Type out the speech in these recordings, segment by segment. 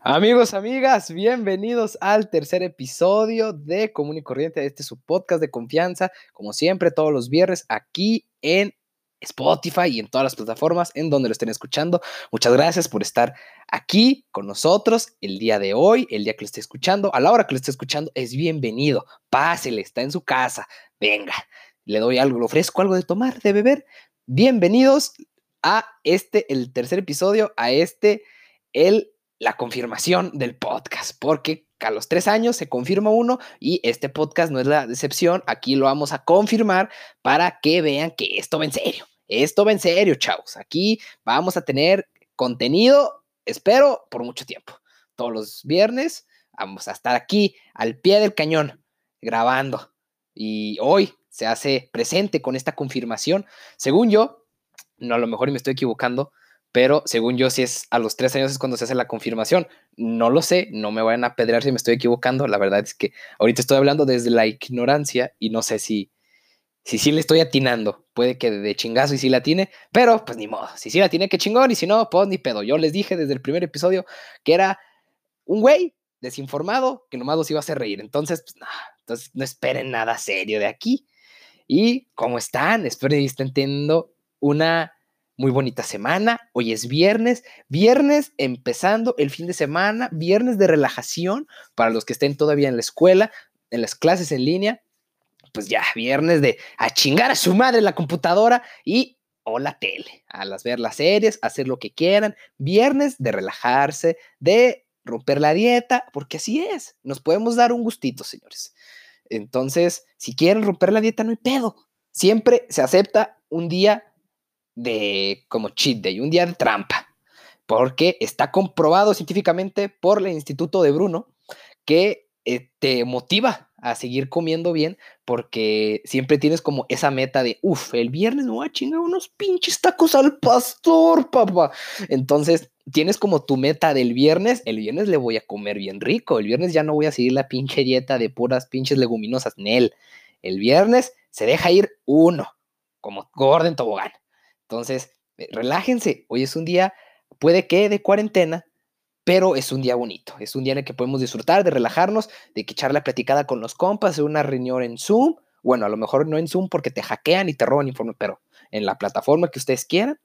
Amigos, amigas, bienvenidos al tercer episodio de Común y Corriente. Este es su podcast de confianza, como siempre, todos los viernes aquí en Spotify y en todas las plataformas en donde lo estén escuchando. Muchas gracias por estar aquí con nosotros el día de hoy, el día que lo esté escuchando, a la hora que lo esté escuchando, es bienvenido. Pásele, está en su casa. Venga, le doy algo, le ofrezco algo de tomar, de beber. Bienvenidos a este, el tercer episodio, a este, el la confirmación del podcast, porque a los tres años se confirma uno y este podcast no es la decepción, aquí lo vamos a confirmar para que vean que esto va en serio, esto va en serio, chavos, aquí vamos a tener contenido, espero, por mucho tiempo, todos los viernes vamos a estar aquí al pie del cañón grabando. Y hoy se hace presente con esta confirmación, según yo, no a lo mejor me estoy equivocando, pero según yo, si es a los tres años es cuando se hace la confirmación. No lo sé, no me vayan a pedrear si me estoy equivocando. La verdad es que ahorita estoy hablando desde la ignorancia y no sé si si sí le estoy atinando. Puede que de chingazo y sí la tiene, pero pues ni modo. Si sí la tiene, que chingón, y si no, pues ni pedo. Yo les dije desde el primer episodio que era un güey desinformado que nomás los iba a hacer reír. Entonces, pues no, entonces no esperen nada serio de aquí. Y cómo están, espero que estén teniendo una muy bonita semana. Hoy es viernes, viernes empezando el fin de semana, viernes de relajación para los que estén todavía en la escuela, en las clases en línea. Pues ya, viernes de a chingar a su madre la computadora y o la tele, a las ver las series, hacer lo que quieran. Viernes de relajarse, de romper la dieta, porque así es. Nos podemos dar un gustito, señores. Entonces, si quieren romper la dieta, no hay pedo. Siempre se acepta un día de como cheat day, un día de trampa, porque está comprobado científicamente por el Instituto de Bruno que eh, te motiva a seguir comiendo bien porque siempre tienes como esa meta de, uff, el viernes me voy a chingar unos pinches tacos al pastor, papá. Entonces tienes como tu meta del viernes, el viernes le voy a comer bien rico, el viernes ya no voy a seguir la pinche dieta de puras pinches leguminosas, Nel. El viernes se deja ir uno, como Gordon Tobogán. Entonces, eh, relájense. Hoy es un día, puede que de cuarentena, pero es un día bonito. Es un día en el que podemos disfrutar, de relajarnos, de echar la platicada con los compas, hacer una reunión en Zoom. Bueno, a lo mejor no en Zoom porque te hackean y te roban información, pero en la plataforma que ustedes quieran,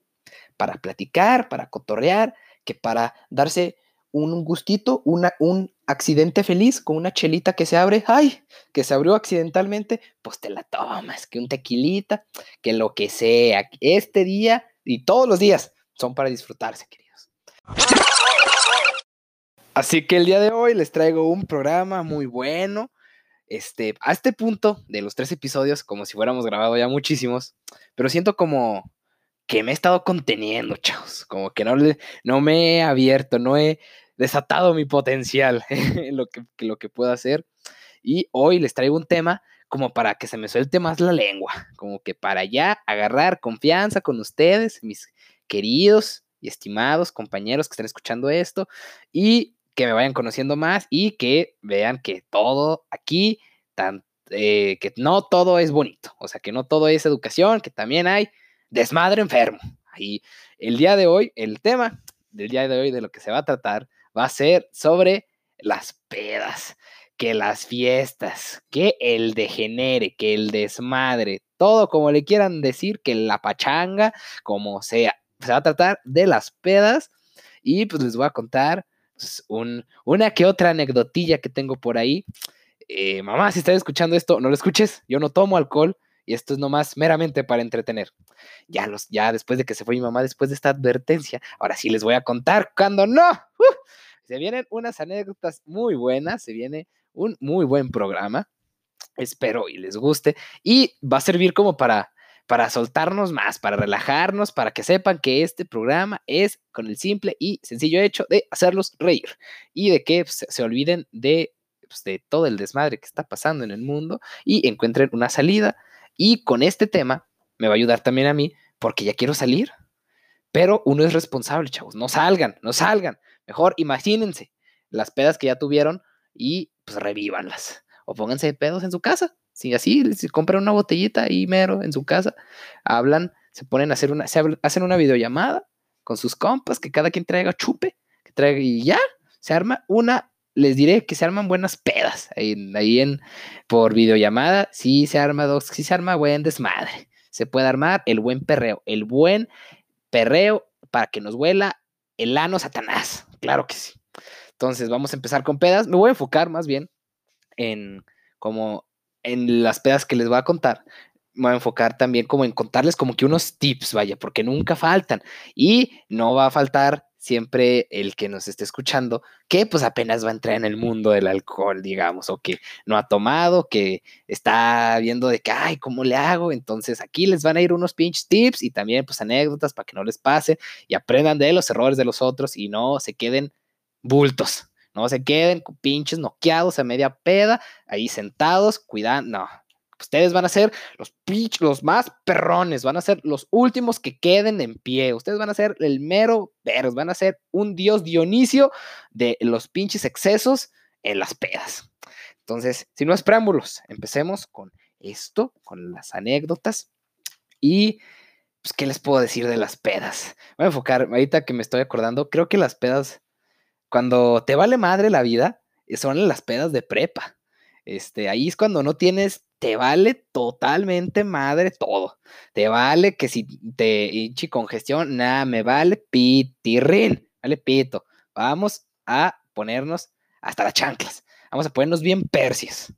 para platicar, para cotorrear, que para darse un gustito, una, un accidente feliz con una chelita que se abre, ay, que se abrió accidentalmente, pues te la tomas, que un tequilita, que lo que sea. Este día y todos los días son para disfrutarse, queridos. Así que el día de hoy les traigo un programa muy bueno. Este, a este punto de los tres episodios, como si fuéramos grabado ya muchísimos, pero siento como que me he estado conteniendo, chavos, como que no, no me he abierto, no he desatado mi potencial en lo que, lo que puedo hacer. Y hoy les traigo un tema como para que se me suelte más la lengua, como que para ya agarrar confianza con ustedes, mis queridos y estimados compañeros que están escuchando esto, y que me vayan conociendo más y que vean que todo aquí, tan, eh, que no todo es bonito, o sea, que no todo es educación, que también hay desmadre enfermo. Y el día de hoy, el tema del día de hoy de lo que se va a tratar va a ser sobre las pedas, que las fiestas, que el degenere, que el desmadre, todo como le quieran decir, que la pachanga, como sea. Se va a tratar de las pedas y pues les voy a contar pues, un, una que otra anecdotilla que tengo por ahí. Eh, mamá, si estás escuchando esto, no lo escuches, yo no tomo alcohol y esto es nomás meramente para entretener. Ya, los, ya después de que se fue mi mamá, después de esta advertencia, ahora sí les voy a contar cuando no. Se vienen unas anécdotas muy buenas, se viene un muy buen programa. Espero y les guste. Y va a servir como para, para soltarnos más, para relajarnos, para que sepan que este programa es con el simple y sencillo hecho de hacerlos reír y de que pues, se, olviden de, pues, de todo el desmadre que está pasando en el mundo y encuentren una salida. Y con este tema me va a ayudar también a mí porque ya quiero salir. Pero uno es responsable, chavos. No salgan, no salgan. Mejor imagínense las pedas que ya tuvieron y pues. O pónganse de pedos en su casa. Sí, así, se compran una botellita ahí mero en su casa, hablan, se ponen a hacer una, se hacen una videollamada con sus compas, que cada quien traiga chupe, que traiga y ya, se arma una, les diré que se arman buenas pedas ahí, en, por videollamada, sí se arma dos, sí se arma buen desmadre, se puede armar el buen perreo, el buen perreo para que nos huela el ano satanás, claro que sí. Entonces vamos a empezar con pedas, me voy a enfocar más bien en como en las pedas que les voy a contar, me voy a enfocar también como en contarles como que unos tips, vaya, porque nunca faltan. Y no va a faltar siempre el que nos esté escuchando, que pues apenas va a entrar en el mundo del alcohol, digamos, o que no ha tomado, que está viendo de que, ay, ¿cómo le hago? Entonces aquí les van a ir unos pinch tips y también pues anécdotas para que no les pase y aprendan de los errores de los otros y no se queden bultos. No se queden pinches noqueados a media peda, ahí sentados, cuidando. No, ustedes van a ser los pinches, los más perrones, van a ser los últimos que queden en pie. Ustedes van a ser el mero veros, van a ser un dios Dionisio de los pinches excesos en las pedas. Entonces, sin más preámbulos, empecemos con esto, con las anécdotas. Y, pues, ¿qué les puedo decir de las pedas? Voy a enfocar, ahorita que me estoy acordando, creo que las pedas cuando te vale madre la vida, eh, son las pedas de prepa. Este, ahí es cuando no tienes, te vale totalmente madre todo. Te vale que si te hinchi congestión, nada, me vale pitirrin, vale pito. Vamos a ponernos hasta las chanclas. Vamos a ponernos bien persias.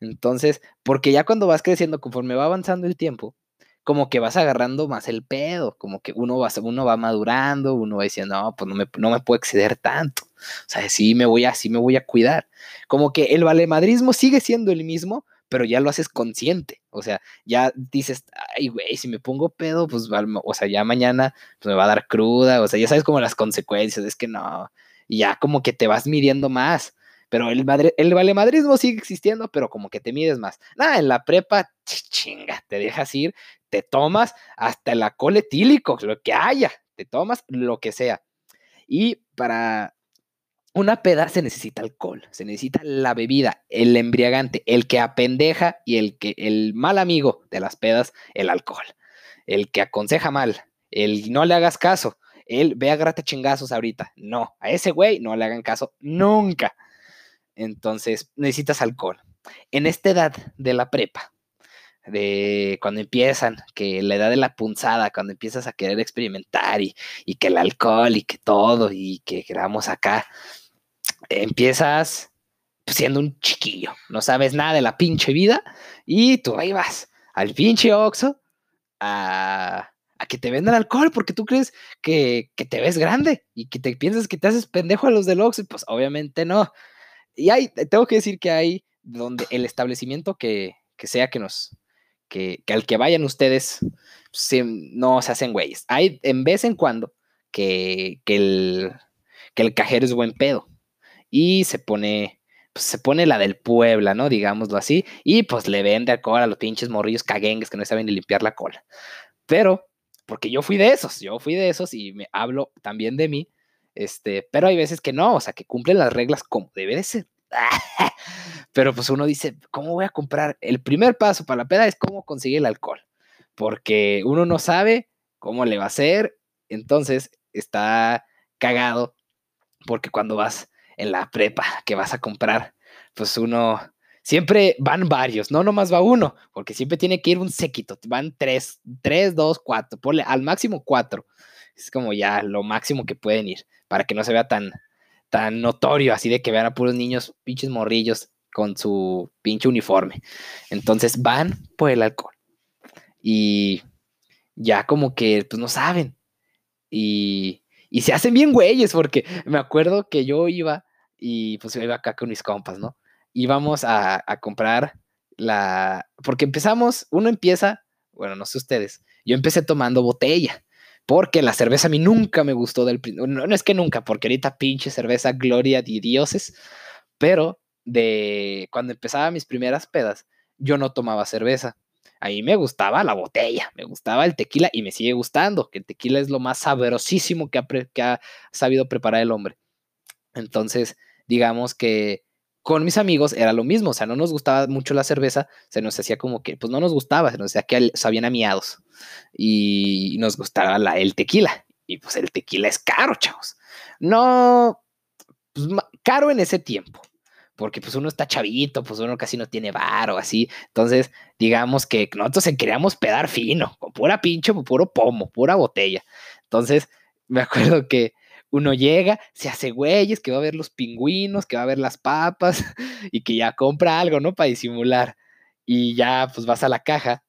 Entonces, porque ya cuando vas creciendo, conforme va avanzando el tiempo, como que vas agarrando más el pedo, como que uno va, uno va madurando, uno va diciendo, no, pues no me, no me puedo exceder tanto. O sea, sí me voy a, sí me voy a cuidar. Como que el valemadrismo sigue siendo el mismo, pero ya lo haces consciente. O sea, ya dices, ay, güey, si me pongo pedo, pues, o sea, ya mañana pues, me va a dar cruda. O sea, ya sabes como las consecuencias, es que no. Y ya como que te vas midiendo más. Pero el, el valemadrismo sigue existiendo, pero como que te mides más. Nada, en la prepa, chinga, te dejas ir, te tomas hasta el alcohol etílico, lo que haya, te tomas lo que sea. Y para una peda se necesita alcohol, se necesita la bebida, el embriagante, el que apendeja y el que el mal amigo de las pedas, el alcohol. El que aconseja mal, el no le hagas caso, el ve a grata chingazos ahorita. No, a ese güey no le hagan caso nunca. Entonces, necesitas alcohol. En esta edad de la prepa, de cuando empiezan, que la edad de la punzada, cuando empiezas a querer experimentar y, que el alcohol y que todo y que queramos acá, empiezas siendo un chiquillo, no sabes nada de la pinche vida y tú ahí vas al pinche Oxxo a, que te vendan alcohol porque tú crees que, que, te ves grande y que te piensas que te haces pendejo a los del Oxxo, pues obviamente no. Y hay, tengo que decir que hay donde el establecimiento que, sea que nos, que, al que vayan ustedes, no se hacen güeyes. Hay en vez en cuando que, el, que el cajero es buen pedo y se pone, pues se pone la del Puebla, ¿no? Digámoslo así, y pues le vende alcohol a los pinches morrillos caguengues que no saben ni limpiar la cola. Pero, porque yo fui de esos, yo fui de esos y me hablo también de mí, este, pero hay veces que no, o sea, que cumplen las reglas como debe de ser. pero pues uno dice, ¿cómo voy a comprar? El primer paso para la peda es cómo conseguir el alcohol, porque uno no sabe cómo le va a hacer, entonces está cagado, porque cuando vas en la prepa que vas a comprar, pues uno, siempre van varios, no nomás va uno, porque siempre tiene que ir un séquito, van tres, tres, dos, cuatro, ponle al máximo cuatro, es como ya lo máximo que pueden ir para que no se vea tan, tan notorio, así de que vean a puros niños, pinches morrillos con su pinche uniforme. Entonces van por el alcohol. Y ya como que, pues no saben. Y, y se hacen bien güeyes, porque me acuerdo que yo iba y pues yo iba acá con mis compas, ¿no? Íbamos a, a comprar la... Porque empezamos, uno empieza, bueno, no sé ustedes, yo empecé tomando botella porque la cerveza a mí nunca me gustó del no, no es que nunca, porque ahorita pinche cerveza gloria de dioses, pero de cuando empezaba mis primeras pedas, yo no tomaba cerveza. A mí me gustaba la botella, me gustaba el tequila y me sigue gustando, que el tequila es lo más sabrosísimo que ha, que ha sabido preparar el hombre. Entonces, digamos que con mis amigos era lo mismo, o sea, no nos gustaba mucho la cerveza, se nos hacía como que, pues no nos gustaba, se nos hacía que sabían amiados y nos gustaba la, el tequila. Y pues el tequila es caro, chavos. No, pues, caro en ese tiempo, porque pues uno está chavito, pues uno casi no tiene bar o así. Entonces, digamos que nosotros queríamos pedar fino, con pura pinche, puro pomo, pura botella. Entonces, me acuerdo que uno llega, se hace güeyes, que va a ver los pingüinos, que va a ver las papas y que ya compra algo, ¿no? Para disimular. Y ya pues vas a la caja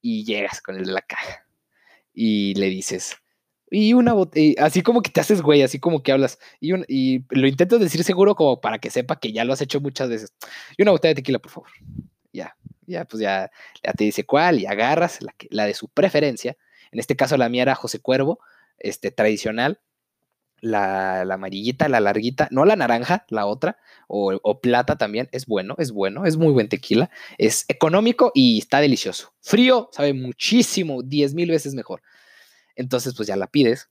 y llegas con el de la caja y le dices, y una botella, así como que te haces güey, así como que hablas, y, y lo intento decir seguro como para que sepa que ya lo has hecho muchas veces. Y una botella de tequila, por favor. Ya, ya, pues ya, ya te dice cuál y agarras la, la de su preferencia. En este caso la mía era José Cuervo, este tradicional la, amarillita, la larguita, no la naranja, la otra, o, plata también, es bueno, es bueno, es muy buen tequila, es económico y está delicioso. Frío, sabe muchísimo, 10 mil veces mejor. Entonces, pues ya la pides.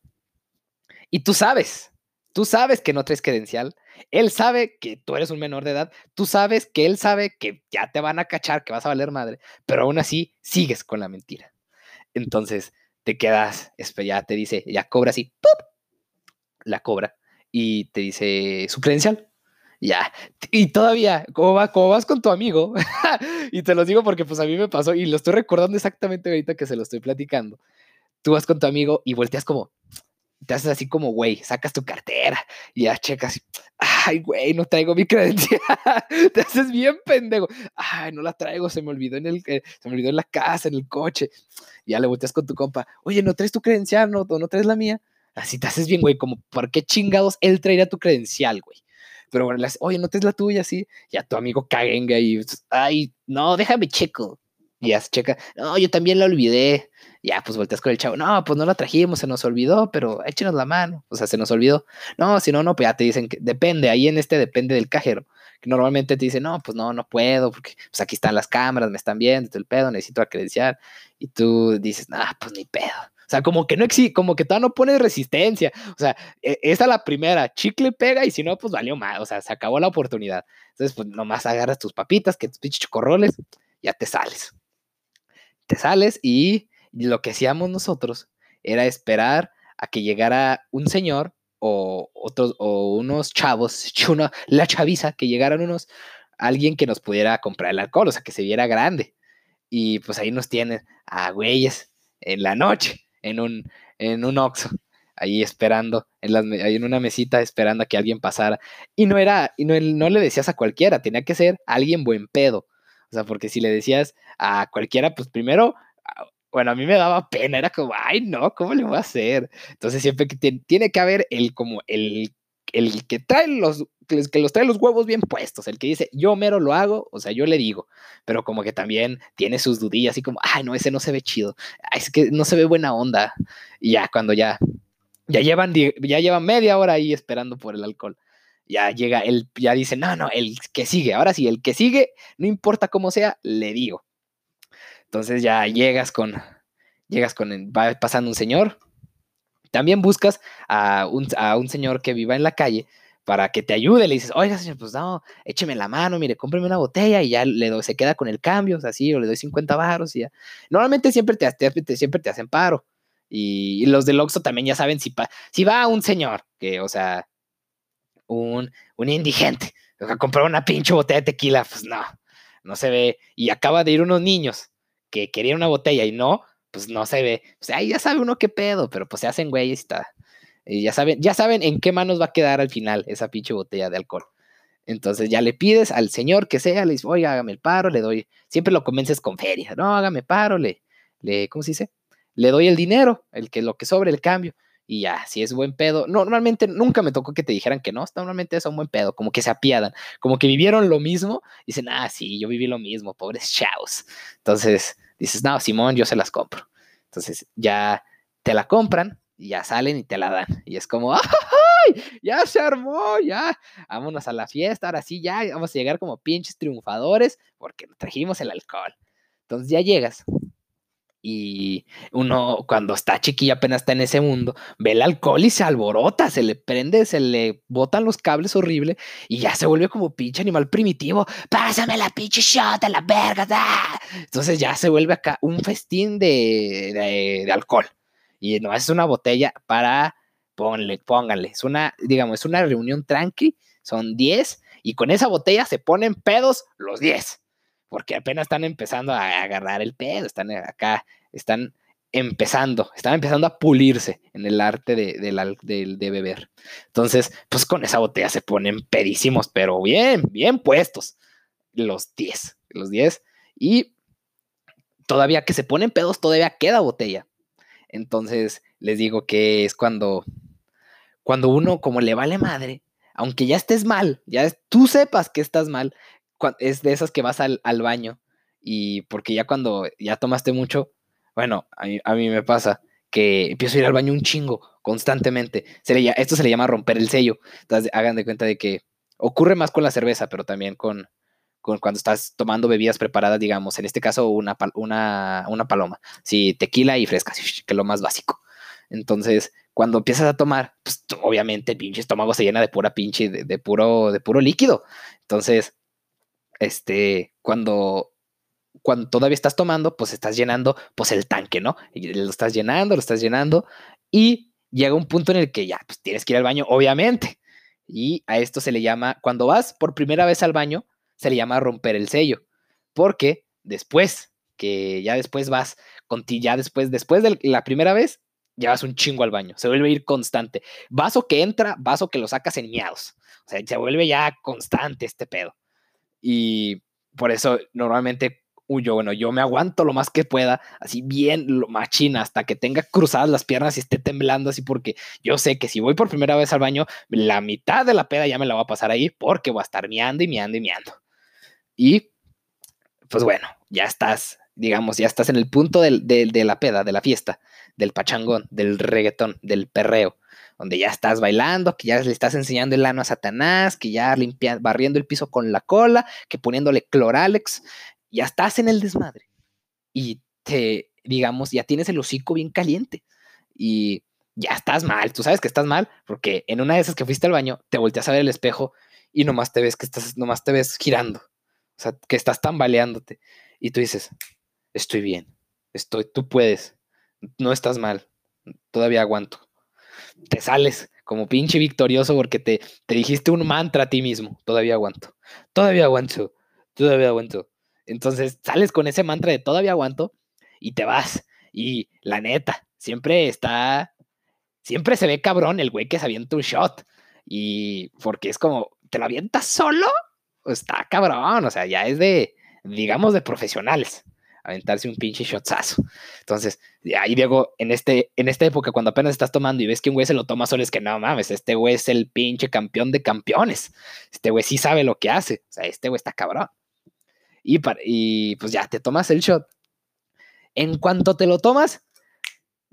Y tú sabes, tú sabes que no traes credencial, él sabe que tú eres un menor de edad, tú sabes que él sabe que ya te van a cachar, que vas a valer madre, pero aún así sigues con la mentira. Entonces, te quedas, ya te dice, ya cobra así, ¡pup! La cobra y te dice su credencial. Ya. Y todavía, ¿cómo, va, cómo vas con tu amigo? y te lo digo porque pues a mí me pasó y lo estoy recordando exactamente ahorita que se lo estoy platicando. Tú vas con tu amigo y volteas como, te haces así como, güey, sacas tu cartera y ya checas. Ay, güey, no traigo mi credencial. te haces bien pendejo. Ay, no la traigo, se me olvidó en el, eh, se me olvidó en la casa, en el coche. Ya le volteas con tu compa. Oye, ¿no traes tu credencial? ¿No, no traes la mía? Así te haces bien, güey, como, ¿por qué chingados él traería tu credencial, güey? Pero bueno, le oye, no te es la tuya, así. Ya tu amigo cagenga y, ay, no, déjame checo. Y ya se checa, no, yo también la olvidé. Ya, pues volteas con el chavo, no, pues no la trajimos, se nos olvidó, pero échenos la mano. O sea, se nos olvidó. No, si no, no, pues ya te dicen que depende, ahí en este depende del cajero. Que normalmente te dicen, no, pues no, no puedo, porque pues aquí están las cámaras, me están viendo, el pedo, necesito la credencial. Y tú dices, ah, pues ni pedo. O sea, como que no existe, como que todavía no pone resistencia. O sea, esa es la primera, chicle pega y si no, pues valió más. O sea, se acabó la oportunidad. Entonces, pues nomás agarras tus papitas, que tus pinches chocorroles, ya te sales. Te sales y lo que hacíamos nosotros era esperar a que llegara un señor o otros o unos chavos, una, la chaviza, que llegaran unos, alguien que nos pudiera comprar el alcohol, o sea, que se viera grande. Y pues ahí nos tienen a güeyes en la noche en un, en un Oxxo, ahí esperando, en las, ahí en una mesita esperando a que alguien pasara. Y no era, y no, no le decías a cualquiera, tenía que ser alguien buen pedo. O sea, porque si le decías a cualquiera, pues primero, ah, bueno, a mí me daba pena, era como, ay, no, ¿cómo le voy a hacer? Entonces siempre que tiene que haber el como el, el que trae los que los trae los huevos bien puestos, el que dice, yo mero lo hago, o sea, yo le digo, pero como que también tiene sus dudillas, así como, ay, no, ese no se ve chido, es que no se ve buena onda. Y ya cuando ya, ya llevan, ya llevan media hora ahí esperando por el alcohol. Ya llega, él ya dice, no, no, el que sigue, ahora sí, el que sigue, no importa cómo sea, le digo. Entonces ya llegas con, llegas con, va pasando un señor, también buscas a un, a un señor que viva en la calle, para que te ayude. Le dices, oiga, señor, pues no, écheme la mano, mire, cómpreme una botella y ya le doy, se queda con el cambio, o sea, así, o le doy 50 baros y ya. Normalmente siempre te, siempre te hacen paro. Y, los del Oxxo también ya saben si, si va un señor, que, o sea, un, un indigente, a comprar una pinche botella de tequila, pues no, no se ve. Y acaba de ir unos niños que querían una botella y no, pues no se ve. O sea, ahí ya sabe uno qué pedo, pero pues se hacen güeyes y está. Y ya saben, ya saben en qué manos va a quedar al final esa pinche botella de alcohol. Entonces ya le pides al señor que sea, le dices, oiga, hágame el paro, le doy, siempre lo convences con feria, no, hágame paro, le, le, ¿cómo se dice? Le doy el dinero, el que lo que sobre el cambio. Y ya, si es buen pedo. Normalmente nunca me tocó que te dijeran que no, normalmente es un buen pedo, como que se apiadan, como que vivieron lo mismo, dicen, ah, sí, yo viví lo mismo, pobres chavos. Entonces dices, no, Simón, yo se las compro. Entonces ya te la compran, y ya salen y te la dan. Y es como, ¡ay! Ya se armó, ya. Vámonos a la fiesta, ahora sí, ya vamos a llegar como pinches triunfadores porque trajimos el alcohol. Entonces ya llegas Y uno, cuando está chiquilla, apenas está en ese mundo, ve el alcohol y se alborota, se le prende, se le botan los cables horrible y ya se vuelve como pinche animal primitivo. Pásame la pinche shot a la verga. Entonces ya se vuelve acá un festín de, de, alcohol. Y no es una botella para, ponle, pónganle, es una, digamos, es una reunión tranqui, son 10 y con esa botella se ponen pedos los 10 porque apenas están empezando a agarrar el pedo, están acá, están empezando, están empezando a pulirse en el arte de, de, beber. Entonces, pues con esa botella se ponen pedísimos, pero bien, bien puestos. Los 10, los 10. Y todavía que se ponen pedos, todavía queda botella. Entonces, les digo que es cuando, cuando uno como le vale madre, aunque ya estés mal, ya tú sepas que estás mal, es de esas que vas al, baño y porque ya cuando ya tomaste mucho, bueno, a mí, me pasa que empiezo a ir al baño un chingo constantemente. Se le, esto se le llama romper el sello. Entonces, hagan de cuenta de que ocurre más con la cerveza, pero también con cuando estás tomando bebidas preparadas, digamos, en este caso una, una, una paloma. Sí, tequila y fresca, que es lo más básico. Entonces, cuando empiezas a tomar, pues obviamente el pinche estómago se llena de pura pinche, de, puro, de puro líquido. Entonces, este, cuando, cuando todavía estás tomando, pues estás llenando, pues el tanque, ¿no? lo estás llenando, lo estás llenando y llega un punto en el que ya, pues tienes que ir al baño, obviamente. Y a esto se le llama, cuando vas por primera vez al baño, se le llama romper el sello, porque después, que ya después vas, con ya después, después de la primera vez, ya vas un chingo al baño, se vuelve a ir constante. Vaso que entra, vaso que lo sacas en miados. O sea, se vuelve ya constante este pedo. Y por eso normalmente yo, bueno, yo me aguanto lo más que pueda, así bien lo machina, hasta que tenga cruzadas las piernas y esté temblando así, porque yo sé que si voy por primera vez al baño, la mitad de la peda ya me la voy a pasar ahí, porque voy a estar miando y miando y miando. Y pues bueno, ya estás, digamos, ya estás en el punto de la peda, de la fiesta, del pachangón, del reggaetón, del perreo donde ya estás bailando, que ya le estás enseñando el ano a Satanás, que ya limpia, barriendo el piso con la cola, que poniéndole cloralex, ya estás en el desmadre. Y te, digamos, ya tienes el hocico bien caliente. Y ya estás mal, tú sabes que estás mal, porque en una de esas que fuiste al baño, te volteas a ver el espejo y nomás te ves que estás, nomás te ves girando. O sea, que estás tambaleándote. Y tú dices, estoy bien, estoy, tú puedes, no estás mal, todavía aguanto te sales como pinche victorioso porque te, te dijiste un mantra a ti mismo. Todavía aguanto, todavía aguanto, todavía aguanto. Entonces sales con ese mantra de todavía aguanto y te vas. Y la neta, siempre está, siempre se ve cabrón el güey que se avienta un shot. Y porque es como, ¿te lo avientas solo? Está cabrón, o sea, ya es de, digamos, de profesionales aventarse un pinche shotzazo. Entonces, ahí Diego, en, este, en esta época, cuando apenas estás tomando y ves que un güey se lo toma solo, es que no mames, este güey es el pinche campeón de campeones. Este güey sí sabe lo que hace. O sea, este güey está cabrón. Y, y pues ya, te tomas el shot. En cuanto te lo tomas,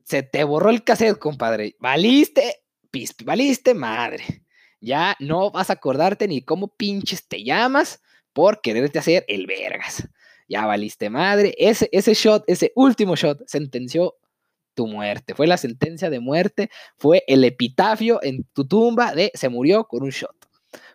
se te borró el cassette, compadre. Valiste, pis, valiste madre. Ya no vas a acordarte ni cómo pinches te llamas por quererte hacer el vergas ya valiste madre. Ese, ese shot, ese último shot, sentenció tu muerte. Fue la sentencia de muerte, fue el epitafio en tu tumba de se murió con un shot.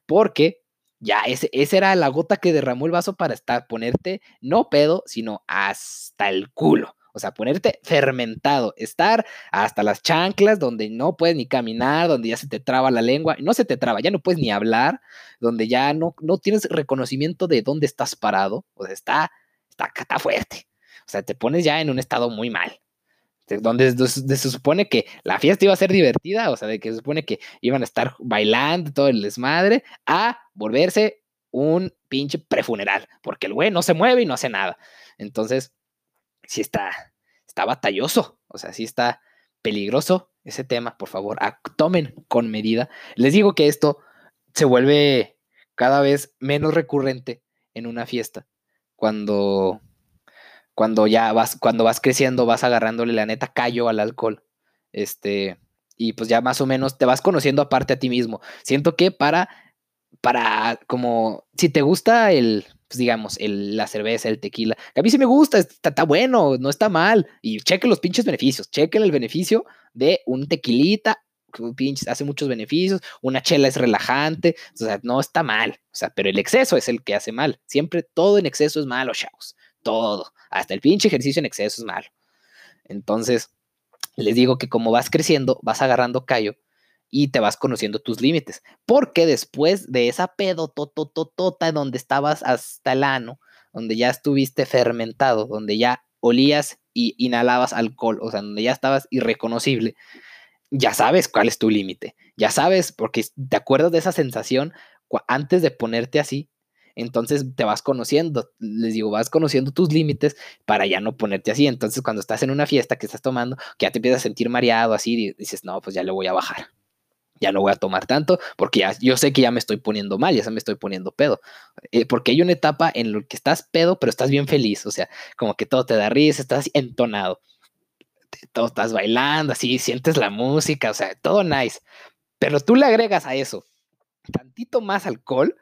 Porque ya ese, esa era la gota que derramó el vaso para estar, ponerte no pedo, sino hasta el culo. O sea, ponerte fermentado, estar hasta las chanclas donde no puedes ni caminar, donde ya se te traba la lengua, no se te traba, ya no puedes ni hablar, donde ya no, no tienes reconocimiento de dónde estás parado, o sea, está, está, está fuerte. O sea, te pones ya en un estado muy mal. Donde, se supone que la fiesta iba a ser divertida, o sea, de que se supone que iban a estar bailando todo el desmadre, a volverse un pinche prefuneral, porque el güey no se mueve y no hace nada. Entonces, sí está, está batalloso, o sea, sí está peligroso ese tema, por favor, tomen con medida. Les digo que esto se vuelve cada vez menos recurrente en una fiesta, cuando, cuando ya vas, cuando vas creciendo, vas agarrándole la neta callo al alcohol, este, y pues ya más o menos te vas conociendo aparte a ti mismo. Siento que para para como, si te gusta el, pues digamos, el, la cerveza, el tequila, a mí sí me gusta, está, bueno, no está mal, y cheque los pinches beneficios, chequen el beneficio de un tequilita, pinches, hace muchos beneficios, una chela es relajante, o sea, no está mal, o sea, pero el exceso es el que hace mal, siempre todo en exceso es malo, chavos, todo, hasta el pinche ejercicio en exceso es malo. Entonces, les digo que como vas creciendo, vas agarrando callo y te vas conociendo tus límites. Porque después de esa pedo totototota donde estabas hasta el ano, donde ya estuviste fermentado, donde ya olías y inhalabas alcohol, o sea, donde ya estabas irreconocible, ya sabes cuál es tu límite. Ya sabes, porque te acuerdas de esa sensación antes de ponerte así. Entonces te vas conociendo, les digo, vas conociendo tus límites para ya no ponerte así. Entonces cuando estás en una fiesta que estás tomando, que ya te empiezas a sentir mareado así, dices, no, pues ya le voy a bajar ya no voy a tomar tanto porque ya, yo sé que ya me estoy poniendo mal, ya me estoy poniendo pedo. Eh, porque hay una etapa en la que estás pedo, pero estás bien feliz, o sea, como que todo te da risa, estás entonado, todo estás bailando, así, sientes la música, o sea, todo nice. Pero tú le agregas a eso tantito más alcohol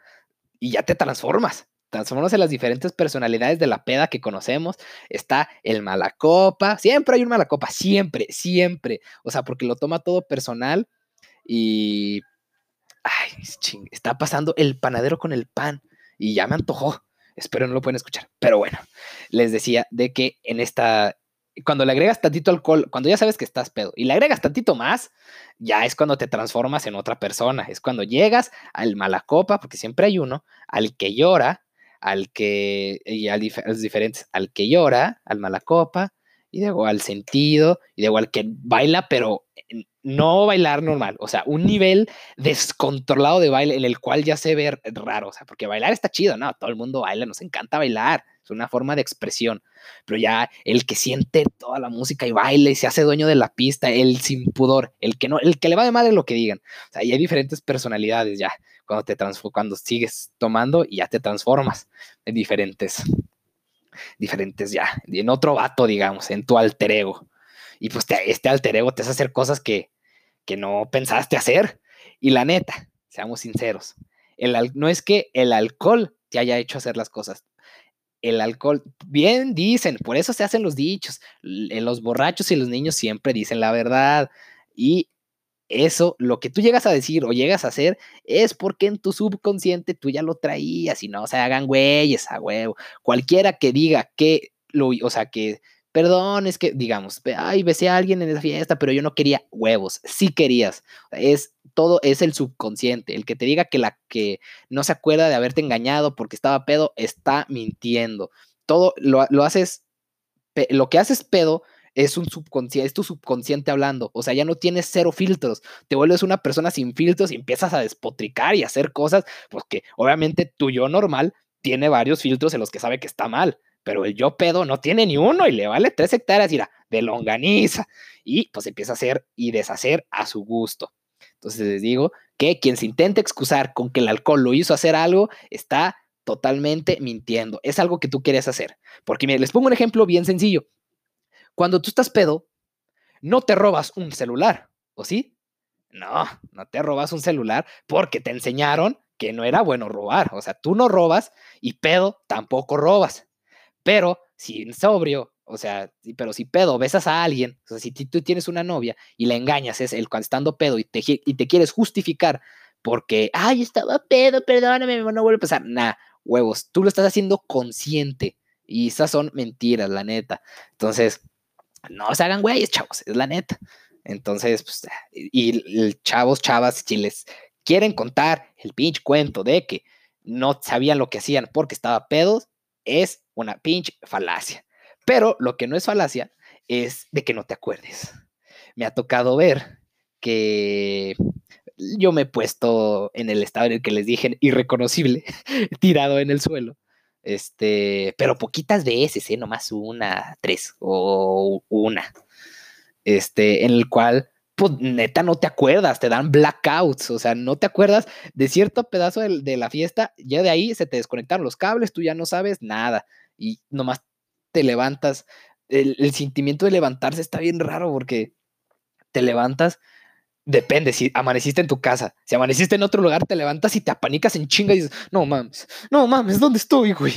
y ya te transformas. Transformas en las diferentes personalidades de la peda que conocemos. Está el malacopa, siempre hay un malacopa, siempre, siempre. O sea, porque lo toma todo personal y. Ay, está pasando el panadero con el pan. Y ya me antojó. Espero no lo pueden escuchar. Pero bueno, les decía de que en esta. Cuando le agregas tantito alcohol, cuando ya sabes que estás pedo y le agregas tantito más, ya es cuando te transformas en otra persona. Es cuando llegas al malacopa, porque siempre hay uno, al que llora, al que. y a los diferentes, al que llora, al malacopa, y luego al sentido, y luego al que baila, pero no bailar normal, o sea, un nivel descontrolado de baile en el cual ya se ve raro, o sea, porque bailar está chido, ¿no? Todo el mundo baila, nos encanta bailar, es una forma de expresión, pero ya el que siente toda la música y baila y se hace dueño de la pista, el sin pudor, el que no, el que le va de madre lo que digan, o sea, y hay diferentes personalidades ya, cuando te cuando sigues tomando y ya te transformas en diferentes, diferentes ya, en otro vato, digamos, en tu alter ego. Y pues este alter ego te hace hacer cosas que, que no pensaste hacer. Y la neta, seamos sinceros, el, no es que el alcohol te haya hecho hacer las cosas. El alcohol, bien dicen, por eso se hacen los dichos. Los borrachos y los niños siempre dicen la verdad. Y eso, lo que tú llegas a decir o llegas a hacer, es porque en tu subconsciente tú ya lo traías y no se hagan güeyes a huevo. Cualquiera que diga que lo, o sea, que Perdón, es que, digamos, ay, besé a alguien en esa fiesta, pero yo no quería huevos. Sí querías. Es todo, es el subconsciente. El que te diga que la que no se acuerda de haberte engañado porque estaba pedo, está mintiendo. Todo lo, lo haces, lo que haces pedo es un subconsciente, es tu subconsciente hablando. O sea, ya no tienes cero filtros. Te vuelves una persona sin filtros y empiezas a despotricar y hacer cosas, porque obviamente tu yo normal tiene varios filtros en los que sabe que está mal pero el yo pedo no tiene ni uno y le vale tres hectáreas de longaniza y pues empieza a hacer y deshacer a su gusto. Entonces les digo que quien se intente excusar con que el alcohol lo hizo hacer algo está totalmente mintiendo. Es algo que tú quieres hacer. Porque les pongo un ejemplo bien sencillo. Cuando tú estás pedo, no te robas un celular, ¿o sí? No, no te robas un celular porque te enseñaron que no era bueno robar. O sea, tú no robas y pedo tampoco robas. Pero si sobrio, o sea, pero si pedo, besas a alguien, o sea, si tú tienes una novia y la engañas, es el estando pedo y te, y te quieres justificar porque, ay, estaba pedo, perdóname, no vuelve a pasar. Nah, huevos, tú lo estás haciendo consciente y esas son mentiras, la neta. Entonces, no se hagan güeyes, chavos, es la neta. Entonces, pues, y, chavos, chavas, si les quieren contar el pinche cuento de que no sabían lo que hacían porque estaba pedos, es una pinche falacia. Pero lo que no es falacia es de que no te acuerdes. Me ha tocado ver que yo me he puesto en el estado en el que les dije irreconocible, tirado en el suelo. Este, pero poquitas veces, ¿eh? nomás una, tres o una. Este, en el cual pues neta no te acuerdas, te dan blackouts, o sea, no te acuerdas de cierto pedazo de, la fiesta, ya de ahí se te desconectaron los cables, tú ya no sabes nada y nomás te levantas. El, sentimiento de levantarse está bien raro porque te levantas Depende, si amaneciste en tu casa, si amaneciste en otro lugar, te levantas y te apanicas en chinga y dices, no mames, no mames, ¿dónde estoy, güey?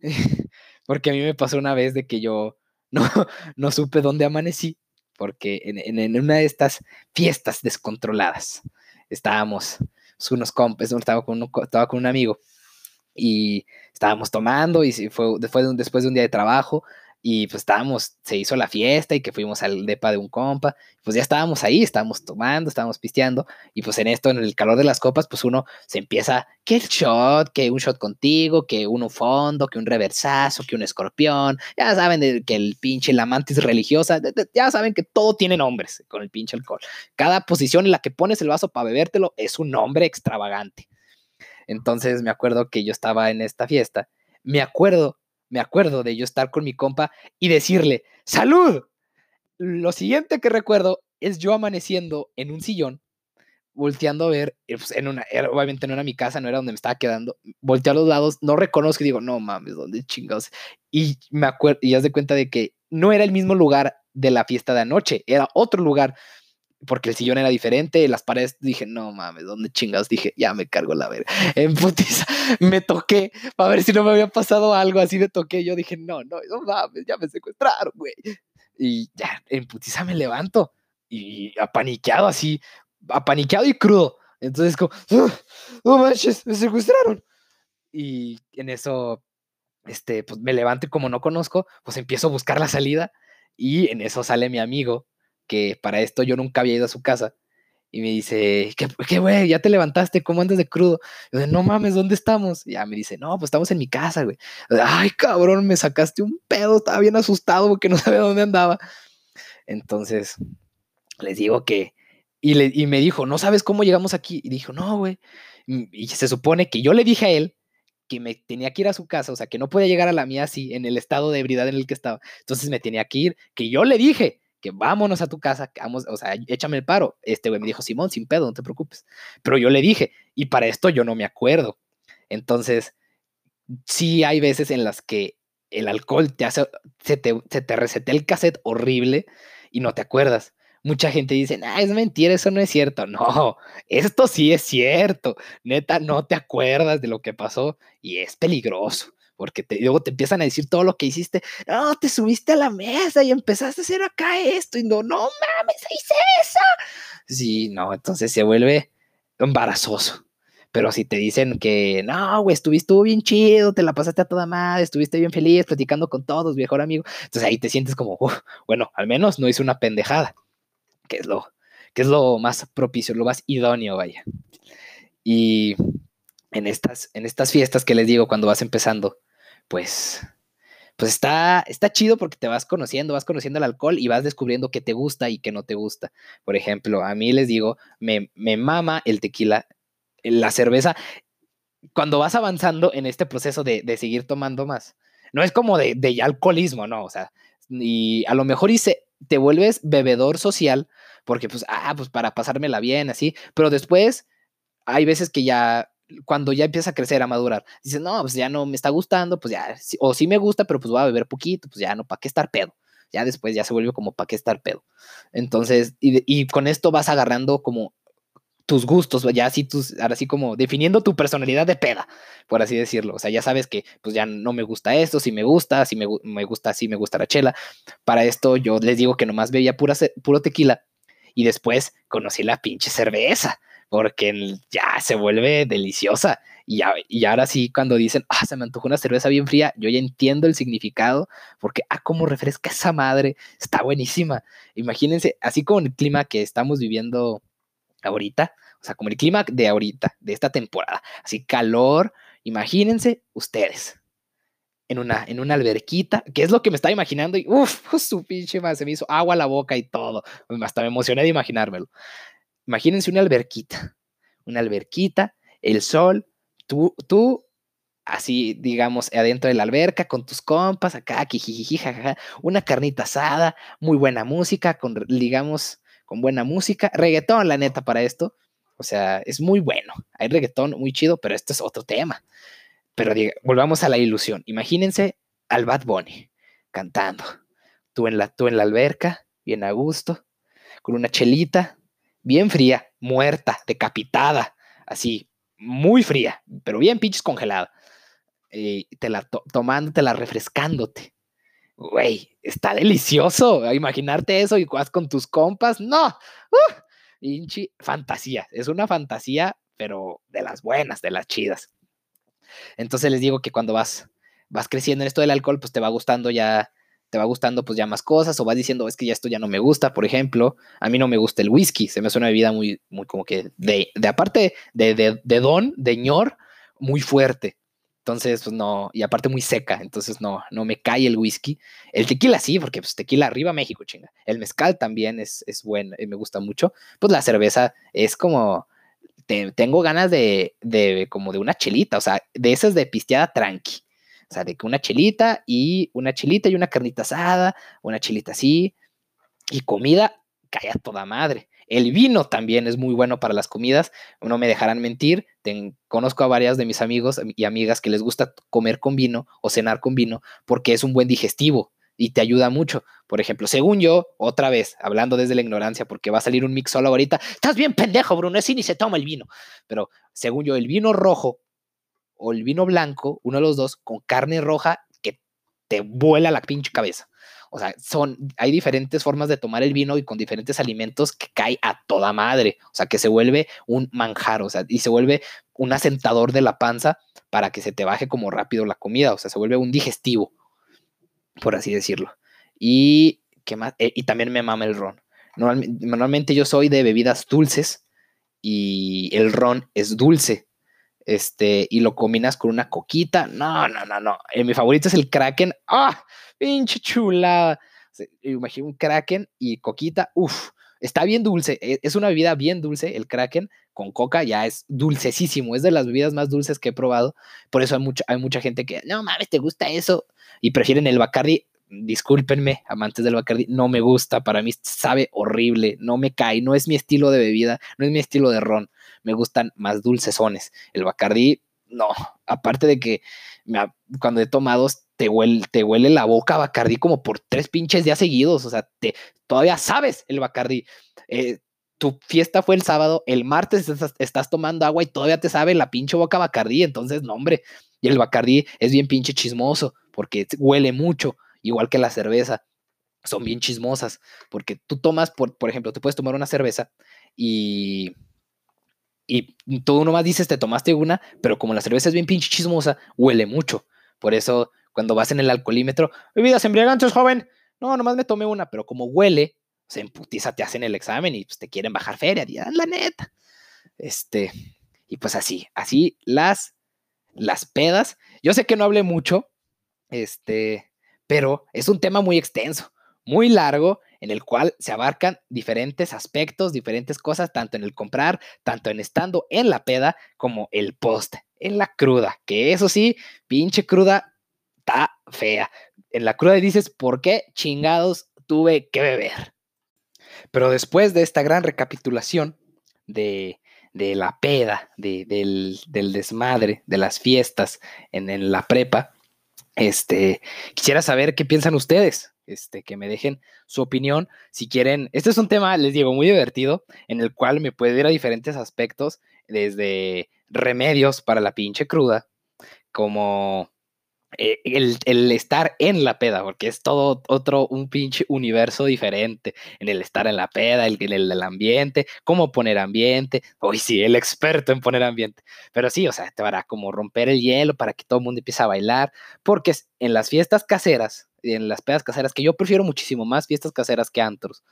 Porque a mí me pasó una vez de que yo no, no supe dónde amanecí, porque en, en, una de estas fiestas descontroladas estábamos, pues, unos compas, estaba con, estaba con un amigo y estábamos tomando y fue después de un, después de un día de trabajo y pues estábamos, se hizo la fiesta y que fuimos al depa de un compa, pues ya estábamos ahí, estábamos tomando, estábamos pisteando, y pues en esto, en el calor de las copas, pues uno se empieza, que el shot, que un shot contigo, que uno fondo, que un reversazo, que un escorpión, ya saben que el pinche, la mantis religiosa, ya saben que todo tiene nombres con el pinche alcohol. Cada posición en la que pones el vaso para bebértelo es un nombre extravagante. Entonces me acuerdo que yo estaba en esta fiesta, me acuerdo me acuerdo de yo estar con mi compa y decirle, ¡salud! Lo siguiente que recuerdo es yo amaneciendo en un sillón, volteando a ver, eh, pues, en una, obviamente no era mi casa, no era donde me estaba quedando, volteé a los lados, no reconozco y digo, no mames, ¿dónde chingados? Y me acuerdo, y ya de cuenta de que no era el mismo lugar de la fiesta de anoche, era otro lugar porque el sillón era diferente, las paredes, dije, no mames, ¿dónde chingados? Dije, ya me cargo la verga. En putiza, me toqué para ver si no me había pasado algo, así me toqué. Yo dije, no, no, no mames, ya me secuestraron, güey. Y ya, en putiza me levanto y apaniqueado así, apaniqueado y crudo. Entonces, como, no manches, me secuestraron. Y en eso, este, pues me levanto y como no conozco, pues empiezo a buscar la salida y en eso sale mi amigo que para esto yo nunca había ido a su casa. Y me dice, ¿qué, güey? ¿Ya te levantaste? ¿Cómo andas de crudo? digo, no mames, ¿dónde estamos? Y ya me dice, no, pues estamos en mi casa, güey. Ay, cabrón, me sacaste un pedo, estaba bien asustado porque no sabía dónde andaba. Entonces, les digo que, y, y me dijo, ¿no sabes cómo llegamos aquí? Y dijo, no, güey. Y se supone que yo le dije a él que me tenía que ir a su casa, o sea, que no podía llegar a la mía así, en el estado de ebriedad en el que estaba. Entonces me tenía que ir, que yo le dije, que vámonos a tu casa, vamos, o sea, échame el paro. Este güey me dijo, Simón, sin pedo, no te preocupes. Pero yo le dije, y para esto yo no me acuerdo. Entonces, sí hay veces en las que el alcohol te hace, se te, se te resetea el cassette horrible y no te acuerdas. Mucha gente dice, ah, es mentira, eso no es cierto. No, esto sí es cierto. Neta, no te acuerdas de lo que pasó y es peligroso porque luego te empiezan a decir todo lo que hiciste. No, te subiste a la mesa y empezaste a hacer acá esto y no, no mames, hice eso. Sí, no, entonces se vuelve embarazoso. Pero si te dicen que no, güey, estuviste bien chido, te la pasaste a toda madre, estuviste bien feliz platicando con todos, mejor amigo, entonces ahí te sientes como, bueno, al menos no hice una pendejada, que es lo, que es lo más propicio, lo más idóneo, vaya. Y en estas, en estas fiestas que les digo cuando vas empezando, pues, pues está, está chido porque te vas conociendo, vas conociendo el alcohol y vas descubriendo qué te gusta y qué no te gusta. Por ejemplo, a mí les digo, me, me mama el tequila, la cerveza, cuando vas avanzando en este proceso de, de seguir tomando más. No es como de, de alcoholismo, no, o sea, y a lo mejor hice, te vuelves bebedor social porque pues, ah, pues para pasármela bien, así, pero después hay veces que ya cuando ya empieza a crecer, a madurar, dices, no, pues ya no me está gustando, pues ya, o sí me gusta, pero pues voy a beber poquito, pues ya no, ¿para qué estar pedo? Ya después ya se vuelve como, ¿para qué estar pedo? Entonces, y, y con esto vas agarrando como tus gustos, ya así tus, ahora sí como definiendo tu personalidad de peda, por así decirlo. O sea, ya sabes que pues ya no me gusta esto, si me gusta, si me, me gusta, si me gusta la chela. Para esto yo les digo que nomás bebía pura, puro tequila y después conocí la pinche cerveza porque ya se vuelve deliciosa. Y, y, ahora sí, cuando dicen, ah, se me antojó una cerveza bien fría, yo ya entiendo el significado, porque, ah, cómo refresca esa madre, está buenísima. Imagínense, así como el clima que estamos viviendo ahorita, o sea, como el clima de ahorita, de esta temporada, así calor, imagínense ustedes. En una, en una alberquita, que es lo que me estaba imaginando, y uff, su pinche madre, se me hizo agua a la boca y todo. Hasta me emocioné de imaginármelo. Imagínense una alberquita, una alberquita, el sol, tú, tú, así, digamos, adentro de la alberca con tus compas, acá, jajaja, una carnita asada, muy buena música, con, digamos, con buena música, reggaetón, la neta, para esto. O sea, es muy bueno. Hay reggaetón muy chido, pero esto es otro tema. Pero volvamos a la ilusión. Imagínense al Bad Bunny cantando. Tú en la, tú en la alberca, bien a gusto, con una chelita, bien fría, muerta, decapitada, así, muy fría, pero bien pinches congelada. Y te la tomándotela, refrescándote. Güey, está delicioso. Imaginarte eso y vas con tus compas. No, uh, fantasía. Es una fantasía, pero de las buenas, de las chidas. Entonces les digo que cuando vas, vas creciendo en esto del alcohol, pues te va gustando ya te va gustando pues ya más cosas o vas diciendo, es que ya esto ya no me gusta, por ejemplo, a mí no me gusta el whisky, se me hace una bebida muy, muy como que de, de aparte de, de, de don, de ñor, muy fuerte. Entonces, pues no, y aparte muy seca, entonces no, no me cae el whisky. El tequila sí, porque pues tequila arriba México, chinga. El mezcal también es, es bueno y me gusta mucho. Pues la cerveza es como, tengo ganas de, de, como de una chelita, o sea, de esas de pisteada tranqui. O sea, de que una chelita y una chelita y una carnita asada, una chelita así, y comida cae a toda madre. El vino también es muy bueno para las comidas, no me dejarán mentir. conozco a varias de mis amigos y amigas que les gusta comer con vino o cenar con vino porque es un buen digestivo y te ayuda mucho. Por ejemplo, según yo, otra vez, hablando desde la ignorancia, porque va a salir un mix solo ahorita, estás bien pendejo, Bruno, así ni se toma el vino. Pero según yo, el vino rojo o el vino blanco, uno de los dos, con carne roja que te vuela la pinche cabeza. O sea, son, hay diferentes formas de tomar el vino y con diferentes alimentos que cae a toda madre. O sea, que se vuelve un manjar, o sea, y se vuelve un asentador de la panza para que se te baje como rápido la comida. O sea, se vuelve un digestivo, por así decirlo. Y, ¿qué más? Eh, y también me mama el ron. normalmente yo soy de bebidas dulces y el ron es dulce este, y lo combinas con una coquita. No, no, no, no. Eh, mi favorito es el Kraken. ¡Ah! Pinche chulada. Imagino un Kraken y coquita. Uf, está bien dulce. E, es una bebida bien dulce. El Kraken con coca ya es dulcesísimo. Es de las bebidas más dulces que he probado. Por eso hay mucha, hay mucha gente que, no mames, ¿te gusta eso? Y prefieren el Bacardi. Discúlpenme, amantes del Bacardi, no me gusta. Para mí sabe horrible. No me cae. No es mi estilo de bebida. No es mi estilo de ron me gustan más dulcesones. El Bacardí, no, aparte de que cuando he tomado te huele, te huele la boca Bacardí como por tres pinches días seguidos, o sea, te, todavía sabes el Bacardí. Eh, tu fiesta fue el sábado, el martes estás, tomando agua y todavía te sabe la pinche boca Bacardí, entonces, no, hombre, y el Bacardí es bien pinche chismoso porque huele mucho, igual que la cerveza. Son bien chismosas, porque tú tomas, por, por ejemplo, tú puedes tomar una cerveza y y tú nomás dices, te tomaste una, pero como la cerveza es bien pinche chismosa, huele mucho. Por eso, cuando vas en el alcoholímetro, bebidas embriagantes, joven. No, nomás me tomé una, pero como huele, se emputiza, te hacen el examen y pues te quieren bajar feria, la neta. Este, y pues así, así las, las pedas. Yo sé que no hablé mucho, este, pero es un tema muy extenso, muy largo en el cual se abarcan diferentes aspectos, diferentes cosas, tanto en el comprar, tanto en estando en la peda, como el post, en la cruda, que eso sí, pinche cruda, está fea. En la cruda dices, ¿por qué chingados tuve que beber? Pero después de esta gran recapitulación de, la peda, del, desmadre, de las fiestas en, en la prepa, este, quisiera saber qué piensan ustedes este, que me dejen su opinión. Si quieren, este es un tema, les digo, muy divertido, en el cual me puede ir a diferentes aspectos, desde remedios para la pinche cruda, como eh, el, estar en la peda, porque es todo otro, un pinche universo diferente en el estar en la peda, el, en el, ambiente, cómo poner ambiente. Hoy sí, el experto en poner ambiente. Pero sí, o sea, te a como romper el hielo para que todo el mundo empiece a bailar, porque en las fiestas caseras, en las pedas caseras, que yo prefiero muchísimo más fiestas caseras que antros.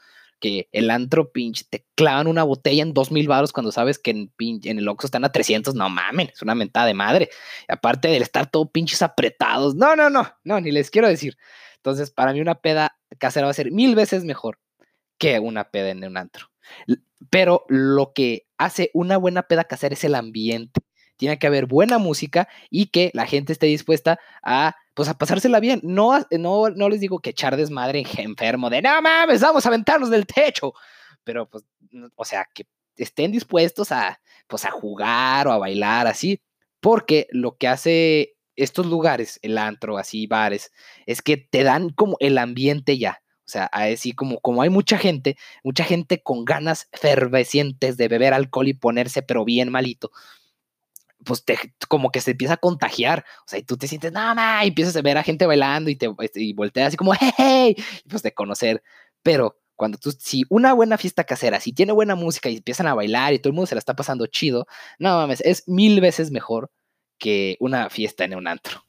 Que el antro, pinche, te clavan una botella en dos mil baros cuando sabes que en, en el Oxxo están a 300. No mamen, es una mentada de madre. aparte del estar todo pinches apretados. No, no, no, no, ni les quiero decir. Entonces, para mí una peda casera va a ser mil veces mejor que una peda en un antro. Pero lo que hace una buena peda casera es el ambiente. Tiene que haber buena música y que la gente esté dispuesta a pues a pasársela bien. No, no, no les digo que echar desmadre enfermo de, no mames, vamos a aventarnos del techo. Pero pues, o sea, que estén dispuestos a, pues a jugar o a bailar así. Porque lo que hace estos lugares, el antro, así, bares, es que te dan como el ambiente ya. O sea, así como, como hay mucha gente, mucha gente con ganas fervescientes de beber alcohol y ponerse pero bien malito, pues te, como que se empieza a contagiar. O sea, y tú te sientes, nada más, y empiezas a ver a gente bailando y te este, y volteas así como, hey, hey, pues de conocer. Pero cuando tú, si una buena fiesta casera, si tiene buena música y empiezan a bailar y todo el mundo se la está pasando chido, no mames, es mil veces mejor que una fiesta en un antro.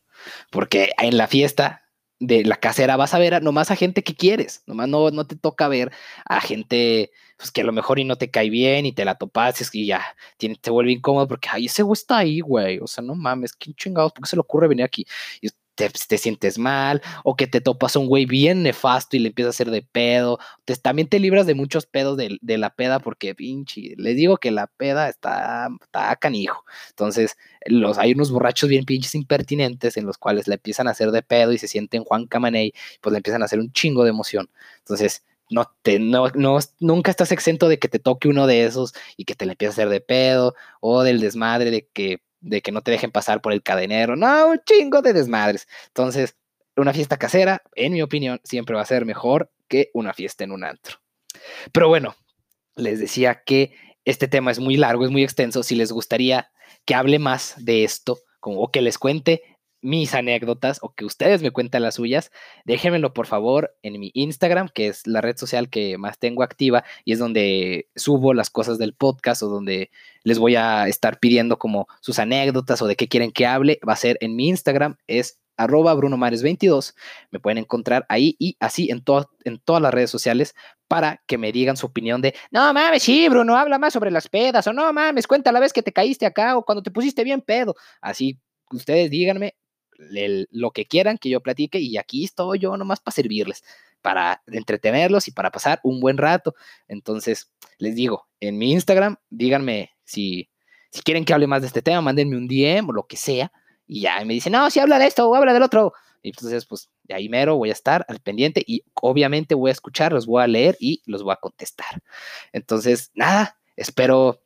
Porque en la fiesta de la casera vas a ver a, nomás a gente que quieres, nomás no, no te toca ver a gente pues, que a lo mejor y no te cae bien y te la topas y ya te vuelve incómodo porque, ay, ese güey está ahí, güey, o sea, no mames, ¿qué chingados? ¿Por qué se le ocurre venir aquí? Y te, sientes mal, o que te topas a un güey bien nefasto y le empieza a hacer de pedo. También te libras de muchos pedos de, la peda, porque pinche, les digo que la peda está, está canijo. Entonces, los, hay unos borrachos bien pinches impertinentes en los cuales le empiezan a hacer de pedo y se sienten Juan Camaney, pues le empiezan a hacer un chingo de emoción. Entonces, no te, no, no, nunca estás exento de que te toque uno de esos y que te le empiece a hacer de pedo, o del desmadre de que de que no te dejen pasar por el cadenero, no, un chingo de desmadres. Entonces, una fiesta casera, en mi opinión, siempre va a ser mejor que una fiesta en un antro. Pero bueno, les decía que este tema es muy largo, es muy extenso. Si les gustaría que hable más de esto, como, o que les cuente mis anécdotas o que ustedes me cuenten las suyas, déjenmelo por favor en mi Instagram, que es la red social que más tengo activa y es donde subo las cosas del podcast o donde les voy a estar pidiendo como sus anécdotas o de qué quieren que hable. Va a ser en mi Instagram, es arroba brunomares22. Me pueden encontrar ahí y así en, en todas las redes sociales para que me digan su opinión de, no mames, sí, Bruno, habla más sobre las pedas, o no mames, cuenta la vez que te caíste acá o cuando te pusiste bien pedo. Así, ustedes díganme lo que quieran que yo platique y aquí estoy yo nomás para servirles, para entretenerlos y para pasar un buen rato. Entonces, les digo, en mi Instagram, díganme si, si quieren que hable más de este tema, mándenme un DM o lo que sea y ya me dicen, no, si habla de esto o habla del otro. Y entonces, pues, de ahí mero voy a estar al pendiente y obviamente voy a escuchar, los voy a leer y los voy a contestar. Entonces, nada, espero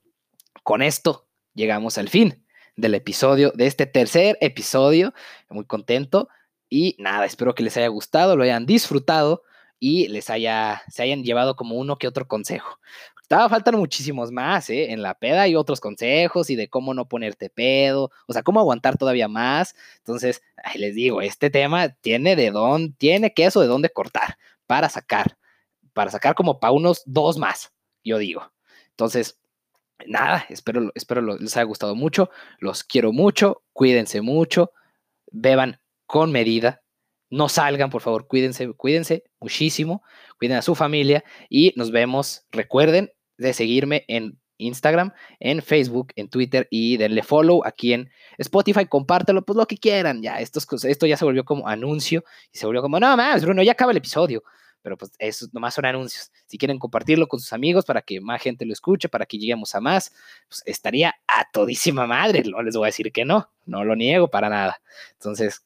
con esto llegamos al fin del episodio, de este tercer episodio. Muy contento. Y nada, espero que les haya gustado, lo hayan disfrutado y les haya, se hayan llevado como uno que otro consejo. Estaba faltan muchísimos más, ¿eh? En la peda hay otros consejos y de cómo no ponerte pedo, o sea, cómo aguantar todavía más. Entonces, les digo, este tema tiene de dónde, tiene queso de dónde cortar para sacar, para sacar como para unos dos más, yo digo. Entonces, nada, espero, espero les haya gustado mucho. Los quiero mucho. Cuídense mucho. Beban con medida. No salgan, por favor. Cuídense, cuídense muchísimo. Cuiden a su familia. Y nos vemos. Recuerden de seguirme en Instagram, en Facebook, en Twitter y denle follow aquí en Spotify, compártelo, pues lo que quieran. Ya, esto, esto ya se volvió como anuncio y se volvió como, no más, Bruno, ya acaba el episodio pero pues eso nomás son anuncios. Si quieren compartirlo con sus amigos para que más gente lo escuche, para que lleguemos a más, pues estaría a todísima madre. No les voy a decir que no, no lo niego para nada. Entonces,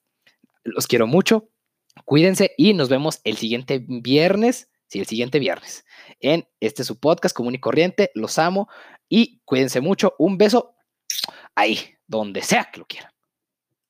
los quiero mucho, cuídense y nos vemos el siguiente viernes, sí, el siguiente viernes, en este su podcast común y corriente. Los amo y cuídense mucho. Un beso ahí, donde sea que lo quieran.